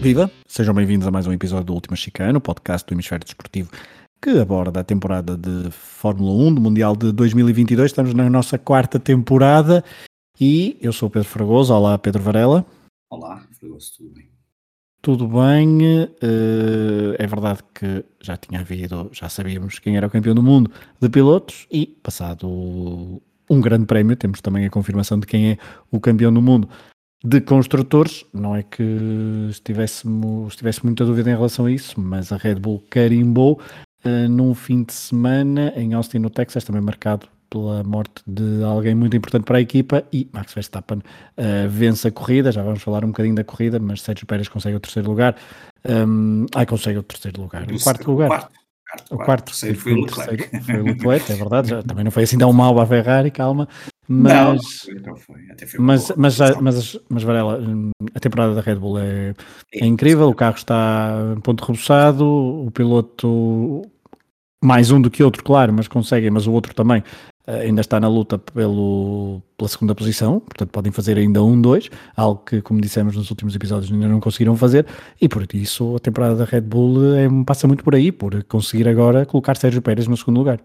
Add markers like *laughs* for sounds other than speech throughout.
Viva! Sejam bem-vindos a mais um episódio do Última Chicano, podcast do Hemisfério Desportivo que aborda a temporada de Fórmula 1 do Mundial de 2022. Estamos na nossa quarta temporada e eu sou o Pedro Fragoso. Olá, Pedro Varela. Olá, Fragoso, tudo bem? Tudo bem, uh, é verdade que já tinha havido, já sabíamos quem era o campeão do mundo de pilotos e passado um grande prémio, temos também a confirmação de quem é o campeão do mundo de construtores. Não é que estivéssemos, estivesse muita dúvida em relação a isso, mas a Red Bull carimbou uh, num fim de semana em Austin, no Texas, também marcado pela morte de alguém muito importante para a equipa e Max Verstappen uh, vence a corrida, já vamos falar um bocadinho da corrida, mas Sérgio Pérez consegue o terceiro lugar. Um, ai, consegue o terceiro lugar. O quarto lugar. Quarto, quarto, o quarto, terceiro foi o Leclerc. Foi o *laughs* Leclerc, é verdade, já, também não foi assim tão mal a Ferrari, calma. Mas, não, foi, mas, mas, mas, mas, Varela, hum, a temporada da Red Bull é, é incrível, o carro está ponto rebuçado, o piloto mais um do que outro, claro, mas conseguem, mas o outro também ainda está na luta pelo, pela segunda posição, portanto podem fazer ainda um, dois, algo que, como dissemos nos últimos episódios, ainda não conseguiram fazer, e por isso a temporada da Red Bull é, passa muito por aí, por conseguir agora colocar Sérgio Pérez no segundo lugar.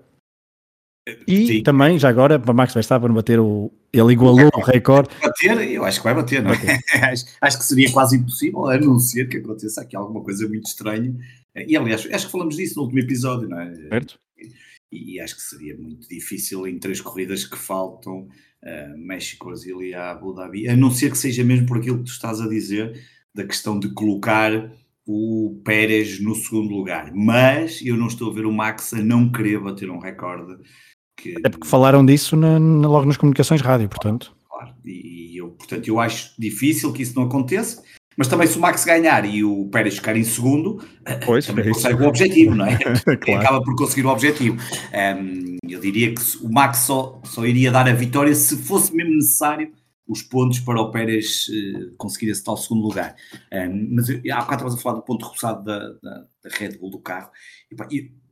E Sim. também, já agora, para Max Verstappen bater o. Ele igualou o recorde. Bater, eu acho que vai bater, não é? *laughs* acho, acho, que seria quase impossível, a não ser que aconteça aqui alguma coisa muito estranha. E aliás, acho que falamos disso no último episódio, não é? Certo. E, acho que seria muito difícil em três corridas que faltam, uh, México, Brasil e Abu Dhabi, a não ser que seja mesmo por aquilo que tu estás a dizer, da questão de colocar o Pérez no segundo lugar. Mas eu não estou a ver o Max a não querer bater um recorde que... É porque falaram disso na, na, logo nas comunicações rádio, portanto. Claro, e eu, portanto, eu acho difícil que isso não aconteça, mas também se o Max ganhar e o Pérez ficar em segundo, pois, também é consegue o objetivo, não é? *laughs* claro. Acaba por conseguir o objetivo. Um, eu diria que o Max só, só iria dar a vitória se fosse mesmo necessário os pontos para o Pérez uh, conseguir esse tal segundo lugar. Um, mas eu, há bocado estavas a falar do ponto repousado da, da, da Red Bull do carro. Eu,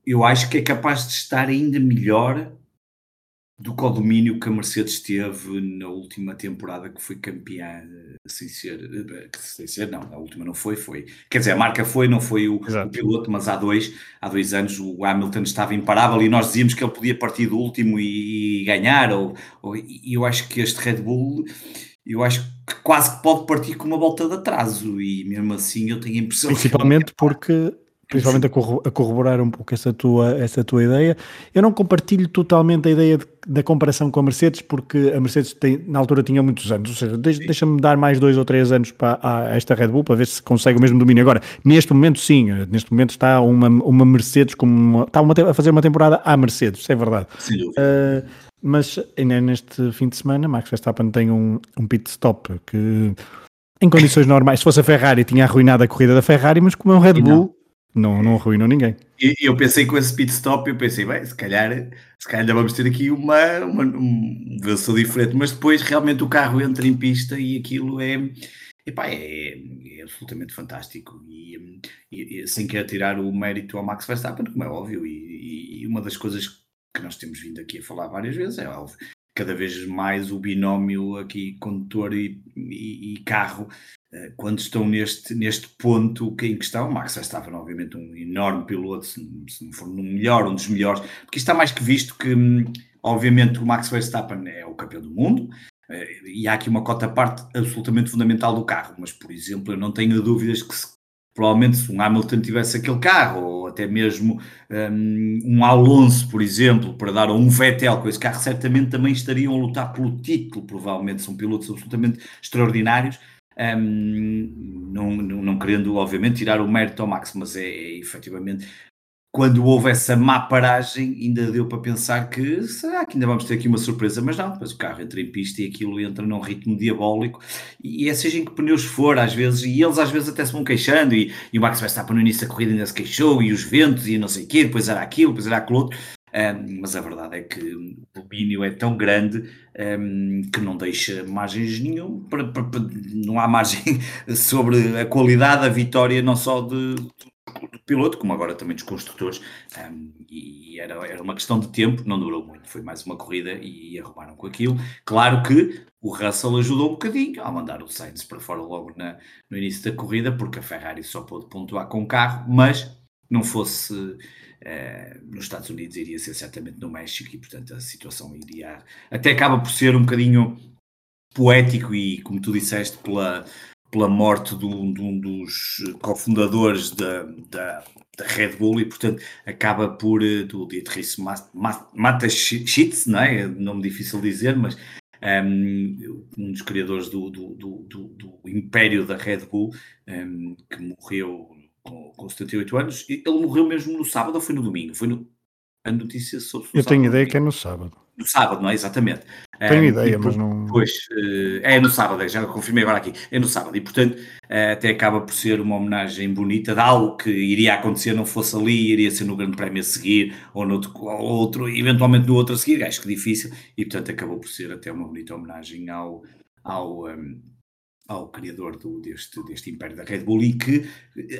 eu acho que é capaz de estar ainda melhor do que o domínio que a Mercedes teve na última temporada que foi campeã sem ser, sem ser não, a última não foi, foi, quer dizer, a marca foi, não foi o, o, piloto, mas há dois, há dois anos o Hamilton estava imparável e nós dizíamos que ele podia partir do último e, e ganhar, ou, ou, e eu acho que este Red Bull, eu acho que quase que pode partir com uma volta de atraso e mesmo assim eu tenho a impressão Principalmente que... porque principalmente a, corroborar um pouco essa tua, essa tua ideia. Eu não compartilho totalmente a ideia de, da comparação com a Mercedes, porque a Mercedes tem, na altura tinha muitos anos, ou seja, deixa-me dar mais dois ou três anos para a, esta Red Bull para ver se consegue o mesmo domínio. Agora, neste momento, sim, neste momento está uma, uma Mercedes como uma, está uma, a fazer uma temporada à Mercedes, isso é verdade. Sim, uh, mas ainda neste fim de semana, Max Verstappen tem um, um pit stop que em condições normais, se fosse a Ferrari, tinha arruinado a corrida da Ferrari, mas como é um Red Bull, não, não arruinou ninguém. E eu pensei com esse pit stop, eu pensei, bem, se calhar, se calhar ainda vamos ter aqui uma, uma um diferente, mas depois realmente o carro entra em pista e aquilo é, epá, é, é absolutamente fantástico. E, e, e, sem querer tirar o mérito ao Max Verstappen, como é óbvio, e, e uma das coisas que nós temos vindo aqui a falar várias vezes é óbvio cada vez mais o binómio aqui condutor e, e, e carro. Eh, quando estão neste, neste ponto que, em questão, Max Verstappen, obviamente, um enorme piloto, se, se não for no melhor, um dos melhores, porque está mais que visto que, hum, obviamente, o Max Verstappen é o campeão do mundo, eh, e há aqui uma cota parte absolutamente fundamental do carro, mas, por exemplo, eu não tenho dúvidas que se, provavelmente se um Hamilton tivesse aquele carro, ou até mesmo um, um Alonso, por exemplo, para dar um Vettel com esse carro, certamente também estariam a lutar pelo título, provavelmente. São pilotos absolutamente extraordinários, um, não, não, não, querendo, obviamente, tirar o mérito ao Max, mas é, é efetivamente quando houve essa má paragem, ainda deu para pensar que será que ainda vamos ter aqui uma surpresa, mas não, depois o carro entra em pista e aquilo entra num ritmo diabólico, e é seja em que pneus for, às vezes, e eles às vezes até se vão queixando, e, e o Max Verstappen no início da corrida ainda se queixou, e os ventos, e não sei o quê, depois era aquilo, depois era aquilo outro, um, mas a verdade é que o domínio é tão grande um, que não deixa margens nenhum, para, para, para, não há margem *laughs* sobre a qualidade da vitória, não só de, do piloto, como agora também dos construtores, um, e era, era uma questão de tempo, não durou muito, foi mais uma corrida e arrumaram com aquilo. Claro que o Russell ajudou um bocadinho a mandar o Sainz para fora logo na, no início da corrida, porque a Ferrari só pôde pontuar com o carro, mas não fosse uh, nos Estados Unidos, iria ser certamente no México, e portanto a situação iria. Até acaba por ser um bocadinho poético e, como tu disseste, pela pela morte de um, de um dos cofundadores da, da, da, Red Bull e, portanto, acaba por, eh, do Dietrich Mateschitz, não é? Nome difícil de dizer, mas um, um dos criadores do, do, do, do, império da Red Bull, um, que morreu com, com 78 anos. Ele morreu mesmo no sábado ou foi no domingo? Foi no, a notícia sobre. Eu tenho ideia que é no sábado. No sábado, não é? Exatamente. Tenho um, ideia, mas não. Pois, uh, é no sábado, já confirmei agora aqui. É no sábado, e portanto, uh, até acaba por ser uma homenagem bonita de algo que iria acontecer, não fosse ali, iria ser no Grande Prémio a seguir, ou no outro, ou outro eventualmente no outro a seguir, acho que difícil, e portanto acabou por ser até uma bonita homenagem ao. ao um, ao criador do, deste, deste império da Red Bull e que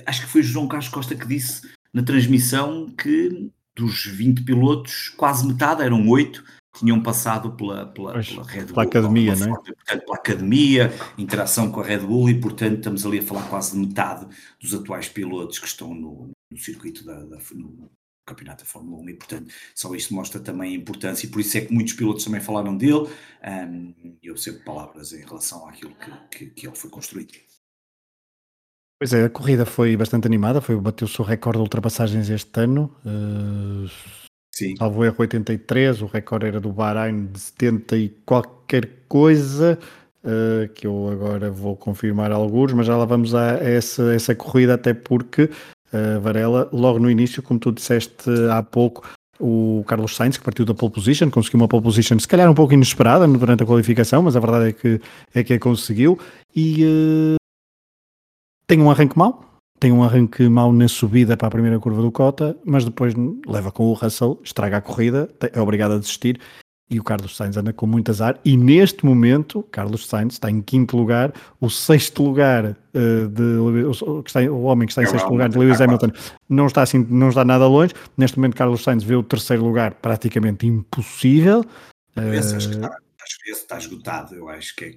acho que foi João Carlos Costa que disse na transmissão que dos 20 pilotos, quase metade, eram 8, tinham passado pela, pela, pois, pela Red Bull. Pela academia, não é? Portanto, pela academia, interação com a Red Bull e, portanto, estamos ali a falar quase de metade dos atuais pilotos que estão no, no circuito da, da no campeonato da Fórmula 1 e, portanto, só isto mostra também a importância e por isso é que muitos pilotos também falaram dele um, eu sempre palavras em relação àquilo que, que, que ele foi construído. Pois é, a corrida foi bastante animada, foi bateu-se o recorde de ultrapassagens este ano. Uh, Sim. Salvo erro 83, o recorde era do Bahrein de 70 e qualquer coisa, uh, que eu agora vou confirmar alguns, mas já lá vamos a essa, essa corrida, até porque uh, Varela, logo no início, como tu disseste há pouco, o Carlos Sainz, que partiu da pole position, conseguiu uma pole position se calhar um pouco inesperada durante a qualificação, mas a verdade é que, é que a conseguiu. E uh, tem um arranque mau, tem um arranque mau na subida para a primeira curva do Cota, mas depois leva com o Russell, estraga a corrida, é obrigado a desistir e o Carlos Sainz anda com muito azar e neste momento Carlos Sainz está em quinto lugar, o sexto lugar uh, de o, está, o homem que está em sexto lugar de Lewis Hamilton não está assim, não está nada longe. Neste momento Carlos Sainz vê o terceiro lugar praticamente impossível. Uh, está, está, está esgotado, eu acho que é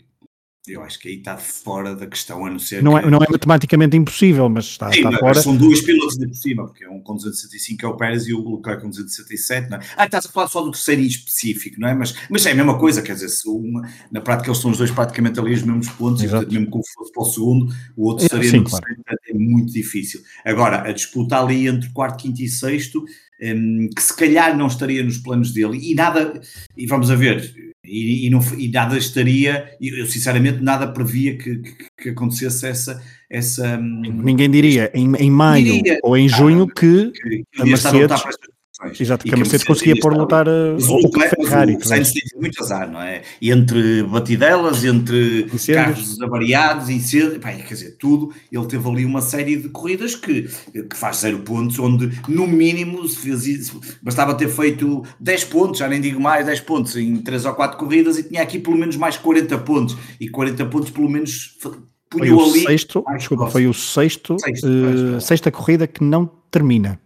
eu acho que aí está fora da questão, a não ser. Não, é, que... é, não é matematicamente impossível, mas está, Sim, está fora. São dois pilotos de cima, porque é um com 265 é o Pérez e o Leclerc com 267. Não é? Ah, estás a falar só do terceiro específico, não é? Mas, mas é a mesma coisa, quer dizer, se uma, na prática eles são os dois praticamente ali os mesmos pontos, e, portanto, mesmo que fosse para o segundo, o outro estaria Sim, no terceiro, claro. é muito difícil. Agora, a disputa ali entre quarto, quinto e sexto, um, que se calhar não estaria nos planos dele, e nada, e vamos a ver e, e, não, e, nada estaria, eu sinceramente nada previa que, que, que acontecesse essa. essa hum, Ninguém diria em, em maio diria, ou em junho que, que, que a Mercedes Exato, que a Mercedes conseguia pôr lutar uh, o, Ferrari. O Sainz teve muito azar, não é? E entre batidelas, entre Incêndios. carros avariados, incêndios, pá, quer dizer, tudo, ele teve ali uma série de corridas que, que faz zero pontos, onde no mínimo se fez isso, bastava ter feito 10 pontos, já nem digo mais, 10 pontos em 3 ou 4 corridas e tinha aqui pelo menos mais 40 pontos, e 40 pontos pelo menos foi o ali, sexto, desculpa, foi o sexto, sexto uh, sexta corrida que não termina.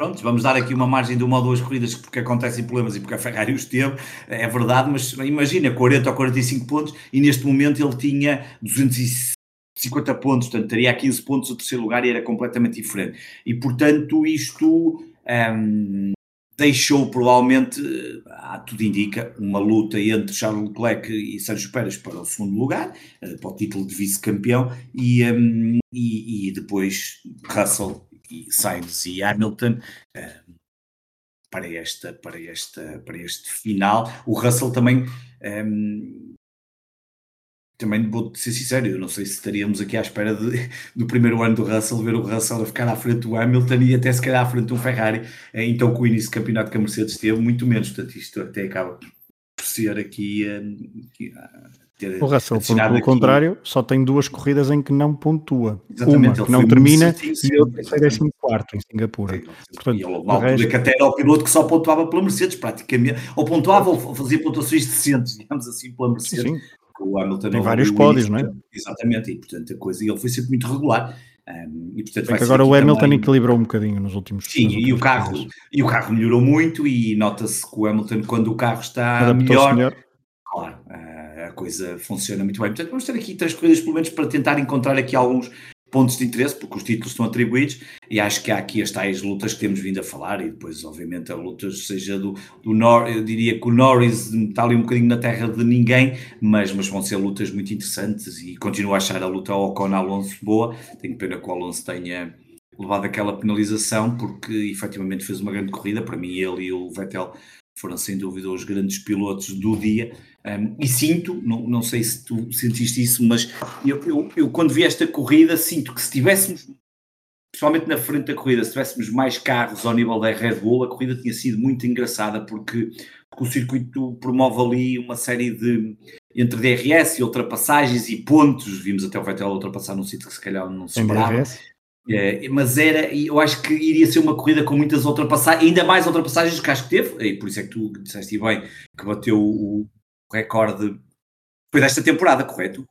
Pronto, vamos dar aqui uma margem de uma ou duas corridas porque acontecem problemas e porque a Ferrari os teve, é verdade, mas imagina 40 ou 45 pontos e neste momento ele tinha 250 pontos, portanto teria 15 pontos o terceiro lugar e era completamente diferente. E portanto isto hum, deixou provavelmente, ah, tudo indica, uma luta entre Charles Leclerc e Sérgio Pérez para o segundo lugar, eh, para o título de vice-campeão e, hum, e, e depois Russell e Sainz e Hamilton uh, para, esta, para, esta, para este final. O Russell também. Um, também vou ser sincero, eu não sei se estaríamos aqui à espera de, do primeiro ano do Russell, ver o Russell a ficar à frente do Hamilton e até se calhar à frente do Ferrari, eh, então com o início do campeonato que a Mercedes teve, muito menos, portanto isto até acaba por ser aqui, aqui o Russell, por, pelo contrário, só tem duas corridas em que não pontua. Exatamente, uma que não termina e outra é 14 em Singapura. Sim, Portanto, e uma altura resto... que até era o piloto que só pontuava pela Mercedes, praticamente. Ou pontuava ou fazia pontuações decentes, digamos assim, pela Mercedes. Sim, sim. O Hamilton tem vários pódios, não é? Exatamente, e portanto a coisa, e ele foi sempre muito regular. Um, e, portanto, agora o Hamilton também... equilibrou um bocadinho nos últimos Sim, nos últimos e, o carro, e o carro melhorou muito e nota-se que o Hamilton, quando o carro está melhor, melhor, claro, a coisa funciona muito bem. Portanto, vamos ter aqui três corridas, pelo menos, para tentar encontrar aqui alguns pontos de interesse, porque os títulos estão atribuídos, e acho que há aqui as tais lutas que temos vindo a falar, e depois, obviamente, a luta seja do, do Norris, eu diria que o Norris está ali um bocadinho na terra de ninguém, mas, mas vão ser lutas muito interessantes, e continuo a achar a luta ao Ocon Alonso boa, tenho pena que o Alonso tenha levado aquela penalização, porque efetivamente fez uma grande corrida, para mim ele e o Vettel foram sem dúvida os grandes pilotos do dia. Um, e sinto, não, não sei se tu sentiste isso, mas eu, eu, eu, quando vi esta corrida sinto que se tivéssemos, principalmente na frente da corrida, se tivéssemos mais carros ao nível da Red Bull, a corrida tinha sido muito engraçada porque, porque o circuito promove ali uma série de entre DRS e ultrapassagens e pontos. Vimos até o Vettel ultrapassar num sítio que se calhar não se esperava. É, mas era, eu acho que iria ser uma corrida com muitas ultrapassagens, ainda mais ultrapassagens do que acho que teve, e por isso é que tu disseste bem que bateu o recorde foi desta temporada, correto?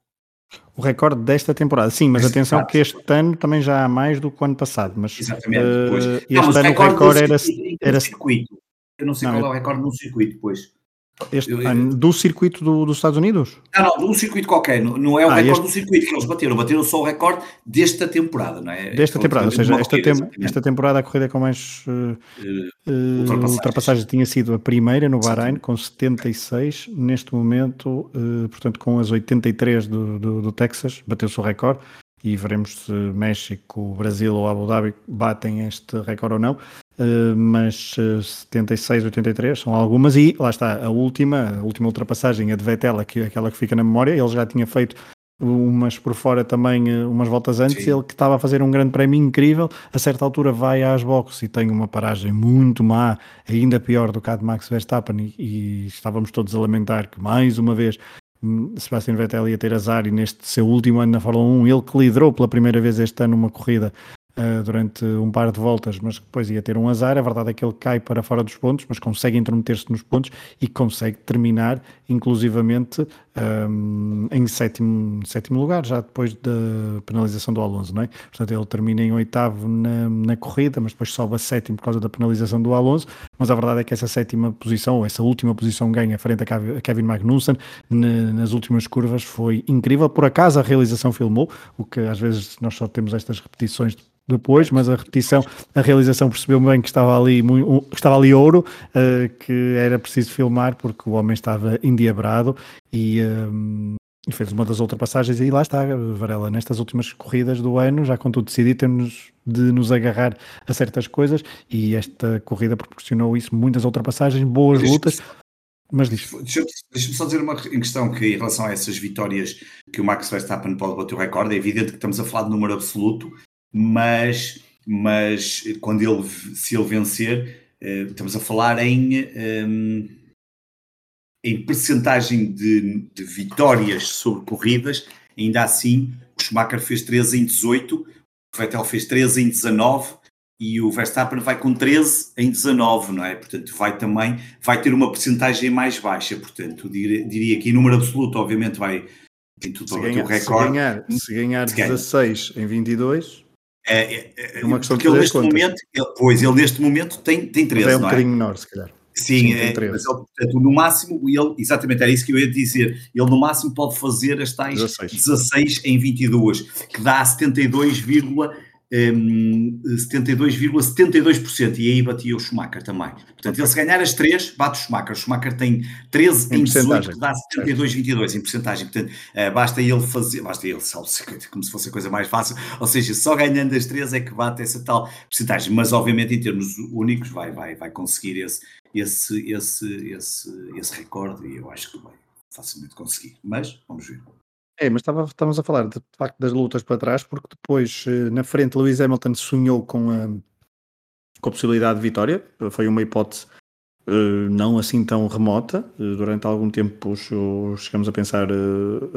O recorde desta temporada, sim, mas atenção que este ano também já há mais do que o ano passado. Mas, Exatamente, uh, este não, ano o recorde, recorde era, era. Circuito. Eu não sei não, qual é o recorde no circuito, pois. Este ano, do circuito do, dos Estados Unidos? Não, não, do circuito qualquer, não, é o ah, recorde este... do circuito que eles bateram, bateram só o recorde desta temporada, não é? Desta temporada, ou seja, esta, tem, esta temporada a corrida com mais uh, uh, ultrapassagens. ultrapassagens tinha sido a primeira no Bahrein, com 76, neste momento, uh, portanto, com as 83 do, do, do Texas, bateu-se o recorde e veremos se México, Brasil ou Abu Dhabi batem este recorde ou não. Uh, mas uh, 76, 83 são algumas e lá está, a última, a última ultrapassagem, a de Vettel, que, aquela que fica na memória, ele já tinha feito umas por fora também, uh, umas voltas antes, Sim. ele que estava a fazer um grande prémio incrível, a certa altura vai às boxes e tem uma paragem muito má, ainda pior do que a de Max Verstappen e, e estávamos todos a lamentar que mais uma vez Sebastian Vettel ia ter azar e neste seu último ano na Fórmula 1, ele que liderou pela primeira vez este ano uma corrida uh, durante um par de voltas, mas depois ia ter um azar. A verdade é que ele cai para fora dos pontos, mas consegue intrometer-se nos pontos e consegue terminar, inclusivamente, em sétimo, sétimo lugar, já depois da penalização do Alonso, não é? Portanto, ele termina em oitavo na, na corrida, mas depois sobe a sétimo por causa da penalização do Alonso. Mas a verdade é que essa sétima posição, ou essa última posição ganha frente a Kevin Magnussen na, nas últimas curvas foi incrível. Por acaso a realização filmou, o que às vezes nós só temos estas repetições depois, mas a repetição, a realização percebeu bem que estava ali, estava ali ouro, uh, que era preciso filmar porque o homem estava endiabrado e, um, fez uma das ultrapassagens e lá está, Varela, nestas últimas corridas do ano, já com tudo decidido, temos de nos agarrar a certas coisas e esta corrida proporcionou isso, muitas ultrapassagens, boas lutas. Mas Deixa-me deixa só dizer uma questão que em relação a essas vitórias que o Max Verstappen pode bater o recorde, é evidente que estamos a falar de número absoluto, mas, mas quando ele, se ele vencer, uh, estamos a falar em, um, ehm, em percentagem de, de, vitórias sobre corridas, ainda assim o Schumacher fez 13 em 18, o Vettel fez 13 em 19 e o Verstappen vai com 13 em 19, não é? Portanto, vai também, vai ter uma percentagem mais baixa, portanto, diria, diria que em número absoluto, obviamente, vai em tudo se, ganhar, recorde. se ganhar, se ganhar 16 ganha. em 22, é, é, é uma questão de ele neste momento, ele, pois ele neste momento tem, tem 13. É um bocadinho é? menor, se calhar. Sim, é, mas ele, portanto, no máximo, ele, exatamente era isso que eu ia dizer, ele no máximo pode fazer as tais 16, 16 em 22, que dá 72, um, 72,72% e aí batia o Schumacher também. Portanto, ele se ganhar as três, bate o Schumacher. O Schumacher tem 13 em, em 18, que dá 72,22 em porcentagem. Portanto, uh, basta ele fazer, basta ele, como se fosse a coisa mais fácil, ou seja, só ganhando as três é que bate essa tal porcentagem. Mas, obviamente, em termos únicos, vai, vai, vai conseguir esse, esse, esse, esse, esse recorde e eu acho que vai facilmente conseguir. Mas, vamos ver. É, mas estava, estávamos a falar de, de facto das lutas para trás, porque depois eh, na frente Lewis Hamilton sonhou com a, com a possibilidade de vitória, foi uma hipótese uh, não assim tão remota, durante algum tempo chegamos a pensar,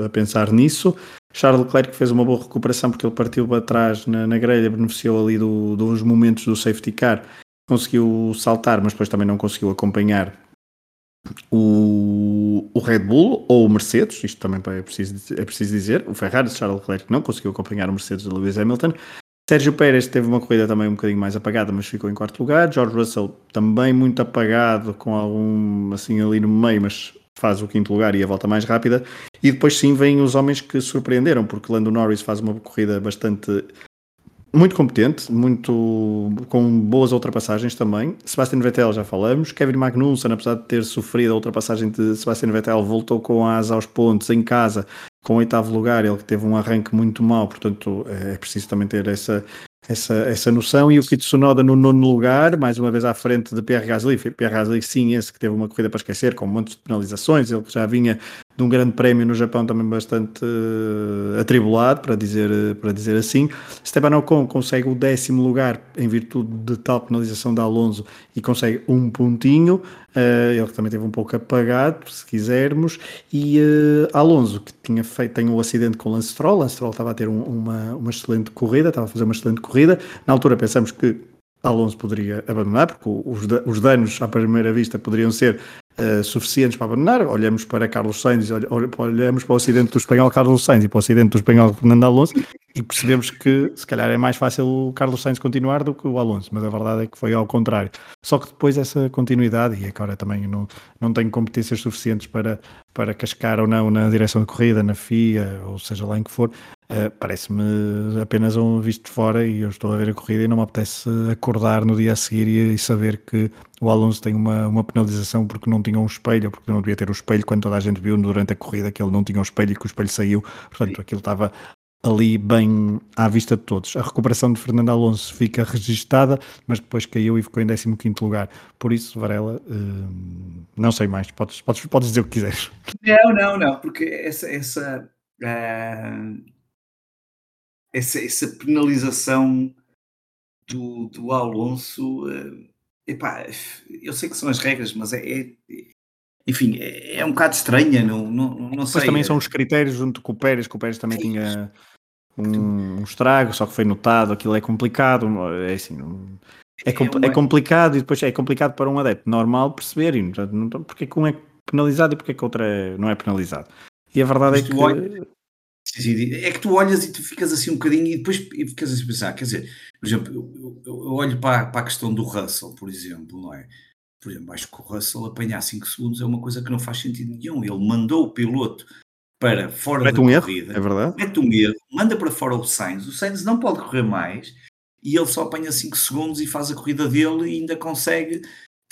a pensar nisso. Charles Leclerc fez uma boa recuperação porque ele partiu para trás na, na grelha, beneficiou ali do, dos momentos do safety car, conseguiu saltar, mas depois também não conseguiu acompanhar o, o Red Bull ou o Mercedes, isto também é preciso, é preciso dizer, o Ferrari Charles Leclerc não conseguiu acompanhar o Mercedes de Lewis Hamilton, Sérgio Pérez teve uma corrida também um bocadinho mais apagada, mas ficou em quarto lugar. George Russell também muito apagado, com algum assim ali no meio, mas faz o quinto lugar e a volta mais rápida. E depois sim vêm os homens que surpreenderam, porque Lando Norris faz uma corrida bastante muito competente, muito com boas ultrapassagens também. Sebastian Vettel já falamos. Kevin Magnussen, apesar de ter sofrido a ultrapassagem de Sebastian Vettel, voltou com a asa aos pontos em casa, com o oitavo lugar. Ele que teve um arranque muito mau, portanto é preciso também ter essa, essa, essa noção. E o Kito Tsunoda no nono lugar, mais uma vez à frente de Pierre Gasly. Pierre Gasly, sim, esse que teve uma corrida para esquecer, com montes de penalizações. Ele já vinha de um grande prémio no Japão também bastante uh, atribulado, para dizer, uh, para dizer assim. Esteban Ocon consegue o décimo lugar em virtude de tal penalização da Alonso e consegue um pontinho. Uh, ele também teve um pouco apagado, se quisermos. E Alonso, que tinha feito tem um acidente com Lance Stroll. Lance Stroll estava a ter um, uma, uma excelente corrida, estava a fazer uma excelente corrida. Na altura pensamos que Alonso poderia abandonar, porque os, os danos à primeira vista poderiam ser uh, suficientes para abandonar. Olhamos para Carlos Sainz, olhamos para o acidente do espanhol Carlos Sainz e para o acidente do espanhol Fernando Alonso e percebemos que se calhar é mais fácil o Carlos Sainz continuar do que o Alonso, mas a verdade é que foi ao contrário. Só que depois essa continuidade, e agora também não, não tenho competências suficientes para, para cascar ou não na direção de corrida, na FIA, ou seja lá em que for, uh, parece-me apenas um visto de fora e eu estou a ver a corrida e não me apetece acordar no dia a seguir e, e saber que o Alonso tem uma, uma penalização porque não tinha um espelho, porque não devia ter o espelho, quando toda a gente viu durante a corrida que ele não tinha um espelho e que o espelho saiu, portanto aquilo estava ali bem à vista de todos. A recuperação de Fernando Alonso fica registada, mas depois caiu e ficou em 15 lugar. Por isso, Varela, uh, não sei mais, podes, podes, podes dizer o que quiseres. Não, não, não, porque essa, essa, uh, essa, essa penalização do, do Alonso, uh, epá, eu sei que são as regras, mas é, é enfim, é, é, um bocado estranha, não, não, não sei. Mas também são os critérios junto com o Pérez, que o Pérez também Sim. tinha um, um, estrago, só que foi notado, aquilo é complicado, é assim, é, é, uma... é, complicado e depois é complicado para um adepto normal perceber e, não, porque é que um é penalizado e porque é que outro é, não é penalizado. E a verdade Mas é que... Olha... É que tu olhas e tu ficas assim um bocadinho e depois e ficas assim a pensar, quer dizer, por exemplo, eu, eu, eu olho para, para a questão do Russell, por exemplo, não é? Por exemplo, acho que o Russell apanhar 5 segundos é uma coisa que não faz sentido nenhum. Ele mandou o piloto para fora mete da um corrida, erro, é verdade? mete um erro, manda para fora o Sainz. O Sainz não pode correr mais e ele só apanha 5 segundos e faz a corrida dele e ainda consegue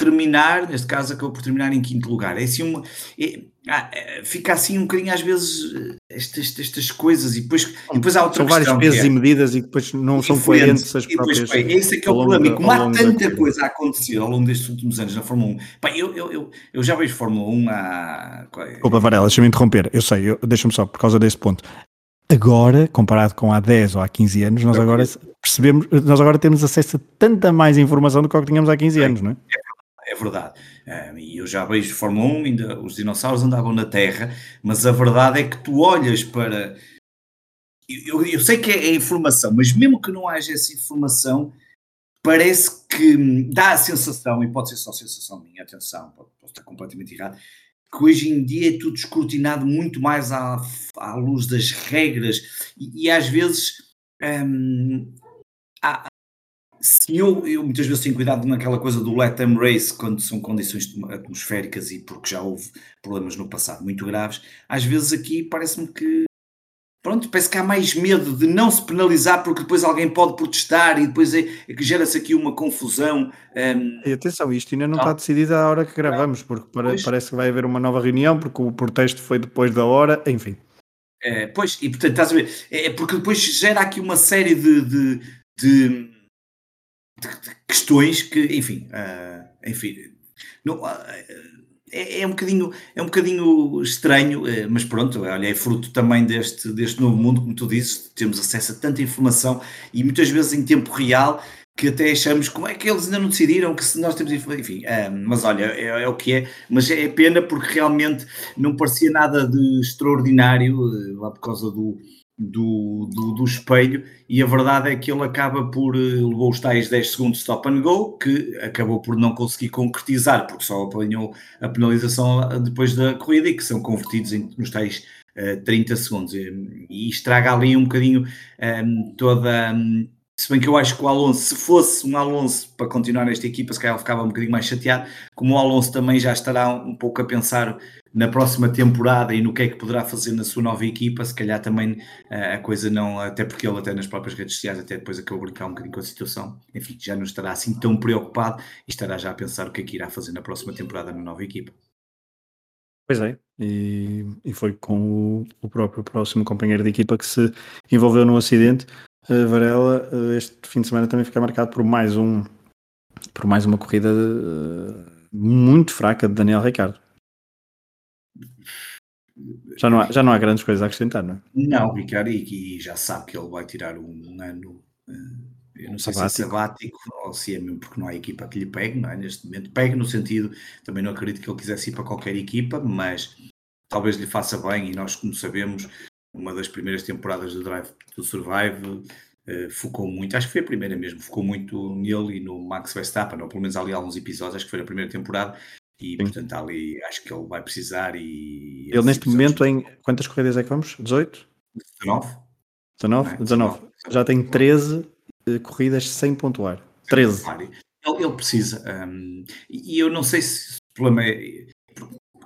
terminar, neste caso acabou por terminar em quinto lugar. É assim uma. É, é, fica assim um bocadinho às vezes estas, estas coisas e depois, e depois há outra São vários pesos é, e medidas e depois não são coerentes as próprias. Depois, pá, esse é que é o problema. Como há tanta coisa a acontecer ao longo destes últimos anos na Fórmula 1, pá, eu, eu, eu, eu já vejo Fórmula 1 há. Desculpa, Varela, deixa-me interromper. Eu sei, deixa-me só, por causa desse ponto. Agora, comparado com há 10 ou há 15 anos, nós agora percebemos, nós agora temos acesso a tanta mais informação do que, que tínhamos há 15 anos, não é? Verdade. E eu já vejo Fórmula 1, ainda os dinossauros andavam na Terra, mas a verdade é que tu olhas para. Eu, eu sei que é, é informação, mas mesmo que não haja essa informação, parece que dá a sensação, e pode ser só sensação minha, atenção, pode, pode estar completamente errado, que hoje em dia é tudo escrutinado muito mais à, à luz das regras e, e às vezes hum, há, se eu, eu muitas vezes tenho cuidado naquela coisa do let them race quando são condições atmosféricas e porque já houve problemas no passado muito graves, às vezes aqui parece-me que pronto, parece que há mais medo de não se penalizar porque depois alguém pode protestar e depois é, é que gera-se aqui uma confusão. Um... E atenção, isto ainda não, não, está decidido à hora que gravamos, porque para, parece que vai haver uma nova reunião, porque o protesto foi depois da hora, enfim. É, pois, e portanto, estás a ver, é, é porque depois gera aqui uma série de, de, de de, de questões que, enfim, uh, enfim, não, uh, é, é, um bocadinho, é um bocadinho estranho, uh, mas pronto, olha, é fruto também deste, deste novo mundo, como tu dizes, temos acesso a tanta informação e muitas vezes em tempo real que até achamos como é que eles ainda não decidiram que se nós temos enfim, mas olha, é, é, o que é, mas é pena porque realmente não parecia nada de extraordinário lá por causa do, do, do, do, espelho e a verdade é que ele acaba por eh, levou os tais 10 segundos stop and go que acabou por não conseguir concretizar porque só apanhou a penalização depois da corrida e que são convertidos em, nos tais uh, eh, 30 segundos. E, e, estraga ali um bocadinho um, ehm, toda um, se bem que eu acho que o Alonso, se fosse um Alonso para continuar nesta equipa, se calhar ficava um bocadinho mais chateado, como o Alonso também já estará um pouco a pensar na próxima temporada e no que é que poderá fazer na sua nova equipa, se calhar também uh, a coisa não, até porque ele até nas próprias redes sociais, até depois acabou de brincar um bocadinho com a situação, enfim, já não estará assim tão preocupado e estará já a pensar o que é que irá fazer na próxima temporada na nova equipa. Pois é, e, e foi com o, o, próprio próximo companheiro de equipa que se envolveu num acidente. Uh, Varela, uh, este fim de semana também fica marcado por mais um por mais uma corrida uh, muito fraca de Daniel Ricardo. Já não, há, já não há grandes coisas a acrescentar, não é? Não, Ricardo, e, e já sabe que ele vai tirar um ano, uh, eu não sei sabático. se é sabático ou se é mesmo porque não há equipa que lhe pegue, não é? Neste momento, pegue no sentido, também não acredito que ele quisesse ir para qualquer equipa, mas talvez lhe faça bem. E nós, como sabemos, uma das primeiras temporadas do Drive do Survive uh, focou muito, acho que foi a primeira mesmo, focou muito nele e no Max Verstappen, ou pelo menos ali alguns episódios, acho que foi a primeira temporada, e Sim. portanto ali acho que ele vai precisar e... Ele neste momento em quantas corridas é que vamos? 18? 19. 19? 19. Já tem 13 uh, eh, corridas sem pontuar. 13. Ele, ele precisa. Um, e eu não sei se o problema é...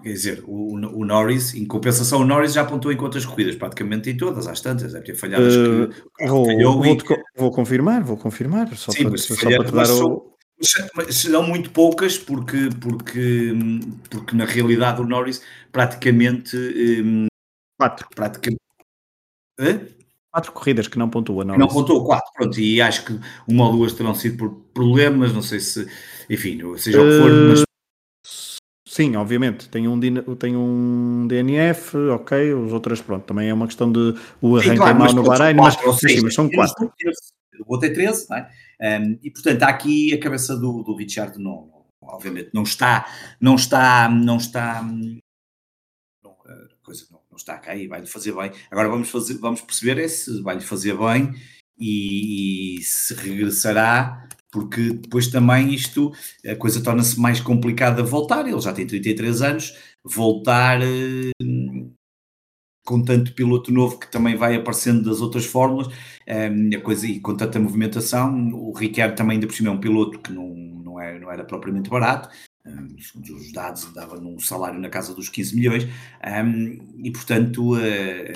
Quer dizer, o, o, Norris, em compensação, o Norris já apontou em quantas corridas? Praticamente em todas, às tantas, deve ter falhado. Uh, que, vou, vou, e... vou, confirmar, vou confirmar, só Sim, para, só para te dar o, Serão muito poucas, porque, porque, porque na realidade o Norris praticamente. Um, quatro. Praticamente, Quatro corridas que não pontua, Norris. Não pontuou quatro, pronto, e acho que uma ou duas terão sido por problemas, não sei se. Enfim, seja o que for, mas. Sim, obviamente, tem um, tem um DNF, ok, os outros, pronto, também é uma questão de o arranque claro, mal no Bahrein, mas, sim, mas são quatro. Eu vou ter 13, não é? Um, e portanto, há aqui a cabeça do, do Richard, não, obviamente, não está, não está, não está, não, coisa não, não está cá e vai-lhe fazer bem. Agora vamos, fazer, vamos perceber é se vai-lhe fazer bem e, e se regressará porque depois também isto, a coisa torna-se mais complicada voltar, ele já tem 33 anos, voltar com tanto piloto novo que também vai aparecendo das outras fórmulas, um, a coisa, e com tanta movimentação, o Ricciardo também ainda por cima é um piloto que não, não, é, não era propriamente barato, um, os dados dava num salário na casa dos 15 milhões, um, e portanto, uh, é,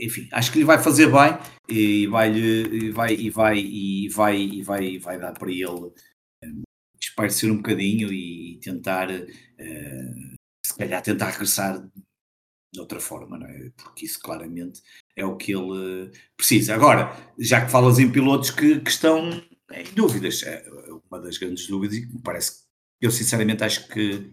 é, enfim, acho que lhe vai fazer bem e vai, e vai, e vai, e vai, e vai, vai dar para ele um, esparecer um bocadinho e tentar, uh, se calhar tentar regressar de outra forma, não é? Porque isso claramente é o que ele precisa. Agora, já que falas em pilotos que, que estão em dúvidas, é uma das grandes dúvidas, e parece que eu sinceramente acho que,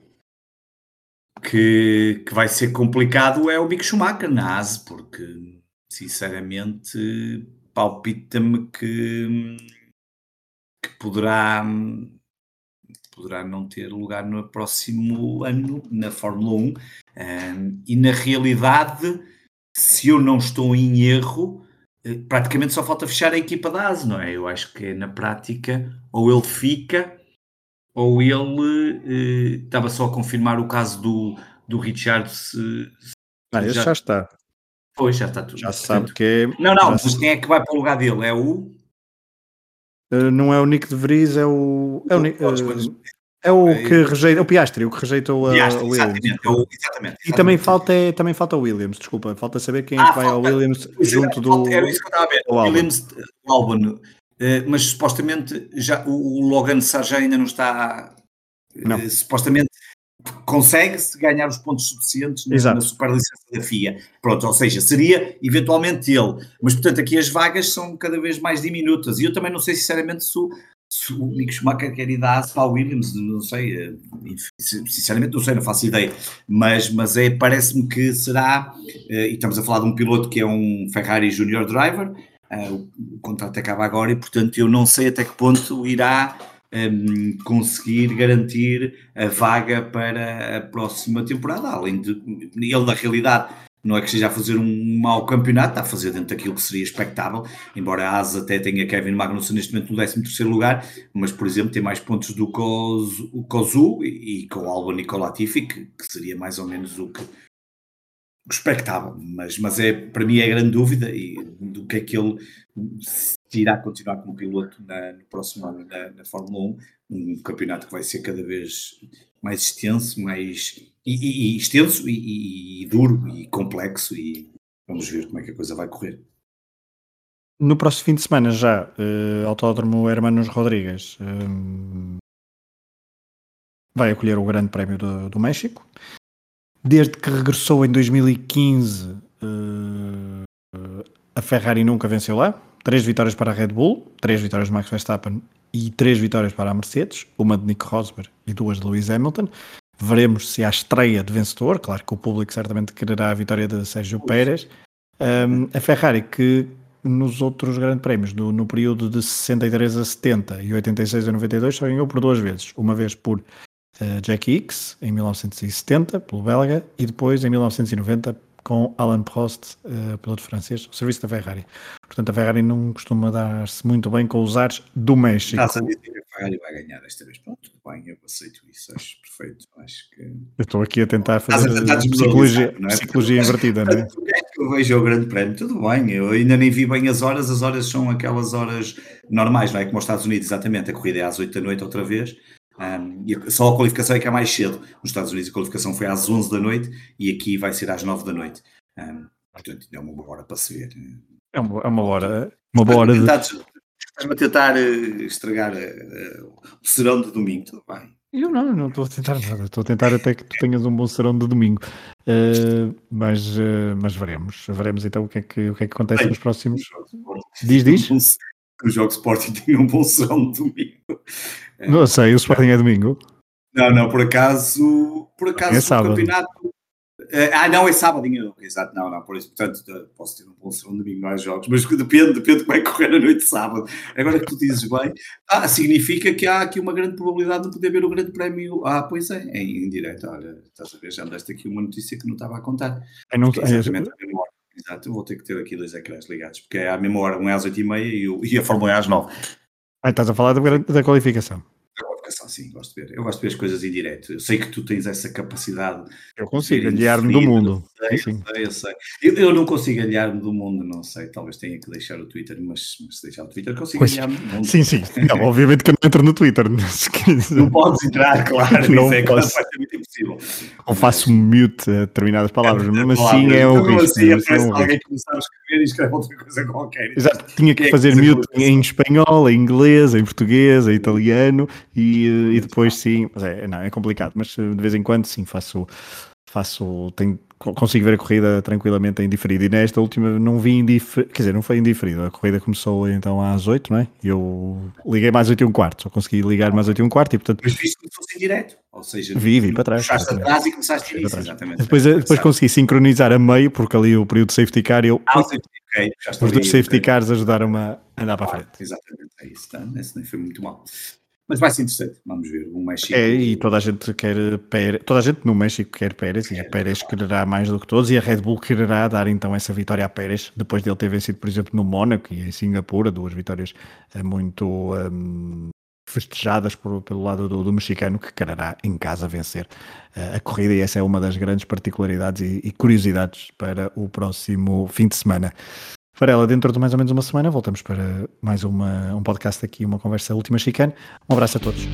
que, que vai ser complicado é o Mick Schumacher na ASE, porque sinceramente palpita-me que, que poderá poderá não ter lugar no próximo ano na Fórmula 1. Um, e na realidade, se eu não estou em erro, eh, praticamente só falta fechar a equipa da ASE, não é? Eu acho que na prática, ou ele fica, ou ele eh, estava só a confirmar o caso do, do Richard. Se, se ah, já... já está. Pois, já está tudo. Já se sabe que é. Não, não, mas quem é que vai para o lugar dele? É o. Uh, não é o Nick de Vries, é o. É o, uh, é o que rejeita, o Piastri, o que rejeitou a, Piastri, Williams. Exatamente, o, exatamente, exatamente, E também falta, é, também falta o Williams, desculpa, falta saber quem é ah, que vai falta, ao Williams junto do. Era isso que eu estava a ver. O Williams, o Albon, mas supostamente já, o, Logan Sargent ainda não está. Não. supostamente consegue-se ganhar os pontos suficientes na, na superlicença da FIA. Pronto, ou seja, seria eventualmente ele. Mas, portanto, aqui as vagas são cada vez mais diminutas. E eu também não sei, sinceramente, se o, se o Mick Schumacher quer ir da Haas para a Williams, não sei, eh, sinceramente não sei, não faço ideia. Mas, mas é, parece-me que será, eh, e estamos a falar de um piloto que é um Ferrari Junior Driver, eh, o contrato acaba agora e, portanto, eu não sei até que ponto irá um, conseguir garantir a vaga para a próxima temporada, além de ele na realidade não é que esteja a fazer um mau campeonato, está a fazer dentro daquilo que seria expectável, embora a Asa até tenha Kevin Magnussen neste momento no 13 lugar, mas por exemplo tem mais pontos do o Kozu e, e com o Albon e com o Latifi, que, que seria mais ou menos o que expectável, mas, mas é, para mim é grande dúvida e do que é que ele que irá continuar como piloto na, no próximo ano na, na, Fórmula 1, um campeonato que vai ser cada vez mais extenso, mais e, e, e extenso e, e, duro e complexo e vamos ver como é que a coisa vai correr. No próximo fim de semana já, uh, Autódromo Hermanos Rodrigues um, vai acolher o Grande Prémio do, do México. Desde que regressou em 2015, uh, eh, a Ferrari nunca venceu lá. Três vitórias para a Red Bull, três vitórias de Max Verstappen e três vitórias para a Mercedes, uma de Nico Rosberg e duas de Lewis Hamilton. Veremos se há estreia de vencedor. Claro que o público certamente quererá a vitória de Sérgio Pérez. Um, a Ferrari, que nos outros grandes prémios, no, no, período de 63 a 70 e 86 a 92, só ganhou por duas vezes. Uma vez por uh, Jack Hicks, em 1970, pelo belga, e depois em 1990 com Alan Prost, uh, piloto francês, ao serviço da Ferrari. Portanto, a Ferrari não costuma dar-se muito bem com os ares do México. Está a dizer que a Ferrari vai ganhar desta vez. Pronto, tudo bem, eu aceito isso, acho perfeito. Acho que... Eu estou aqui a tentar fazer a tentar psicologia, não é? psicologia invertida, não é? eu vejo o grande prémio, tudo bem, eu ainda nem vi bem as horas, as horas são aquelas horas normais, não é? Como os Estados Unidos, exatamente, a corrida é às 8 da noite outra vez, um, e só a qualificação é que é mais cedo. Nos Estados Unidos a qualificação foi às 11 da noite e aqui vai ser às 9 da noite. Um, portanto, é uma boa hora para se ver. É uma, é uma hora. Uma boa hora. Estás-me a tentar uh, estragar uh, o serão de domingo, tudo bem. Eu não, não estou a tentar nada. Estou a tentar até que tu tenhas um bom serão de domingo. Uh, mas, uh, mas veremos. Veremos então o que é que, o que, é que acontece Bem, nos próximos. Diz, diz. O jogo Sporting tem um bom serão de domingo. Não sei, o Sporting é domingo. Não, não, por acaso, por acaso é o campeonato Uh, ah, não, é sábado, exato, não, não, por isso, portanto, posso ter um bom segundo domingo mais jogos, mas depende, depende de como é que correr a noite de sábado. Agora que tu dizes bem, ah, significa que há aqui uma grande probabilidade de poder ver o grande prémio. Ah, pois é, em, em direto, olha, estás a ver, já andaste aqui uma notícia que não estava a contar. É, não, é exatamente a mesma hora. Exato, vou ter que ter aqui dois ecrãs ligados, porque é à mesma hora, um é às 8h30 e, e a Fórmula é às 9 Ah, estás a falar da, da qualificação comunicação, sim, gosto de ver. Eu gosto de ver as coisas em direto. Eu sei que tu tens essa capacidade. Eu consigo aliar-me do mundo. Sei, sim. sei, eu sei. Eu, eu não consigo aliar-me do mundo, não sei. Talvez tenha que deixar o Twitter, mas, mas se deixar o Twitter, consigo aliar-me do mundo. Sim, sim. Não, obviamente que eu não entro no Twitter. *laughs* Não podes entrar, *laughs* claro. Não isso é posso. Impossível. Ou faço mute a determinadas palavras, é, mesmo assim é um risco. Assim, aparece é um alguém não sabe escrever e escreve outra coisa qualquer. Exato. Tinha que, que fazer é que mute em espanhol, em inglês, em português, em italiano e, e depois sim, mas é, não, é complicado, mas eh, de vez em quando sim, faço, faço, tenho, consigo ver a corrida tranquilamente em diferido. E nesta última não vi indiferido, quer dizer, não foi indiferido. A corrida começou então às 8, não é? E eu liguei mais 8 e um quarto, só consegui ligar mais 8 e um quarto e portanto. Mas viste que fosse em direto, ou seja, vi, vi para trás. Puxaste atrás e começaste início, exatamente. Depois, depois consegui sincronizar a meio, porque ali o período de safety car eu. Ah, safety, okay. Os dois safety cars ajudaram-me a andar para a frente. Exatamente, é isso, tá? esse nem foi muito mal. Mas vai ser interessante, vamos ver. O México. É, e toda a gente quer Pérez, toda a gente no México quer Pérez e a Pérez quererá mais do que todos e a Red Bull quererá dar então essa vitória a Pérez depois dele ter vencido, por exemplo, no Mónaco e em Singapura, duas vitórias eh, muito um, festejadas por, pelo lado do, do, mexicano que quererá em casa vencer uh, a corrida e essa é uma das grandes particularidades e, e curiosidades para o próximo fim de semana. Varela, dentro de mais ou menos uma semana, voltamos para mais uma, um podcast aqui, uma conversa última chicane. Um abraço a todos.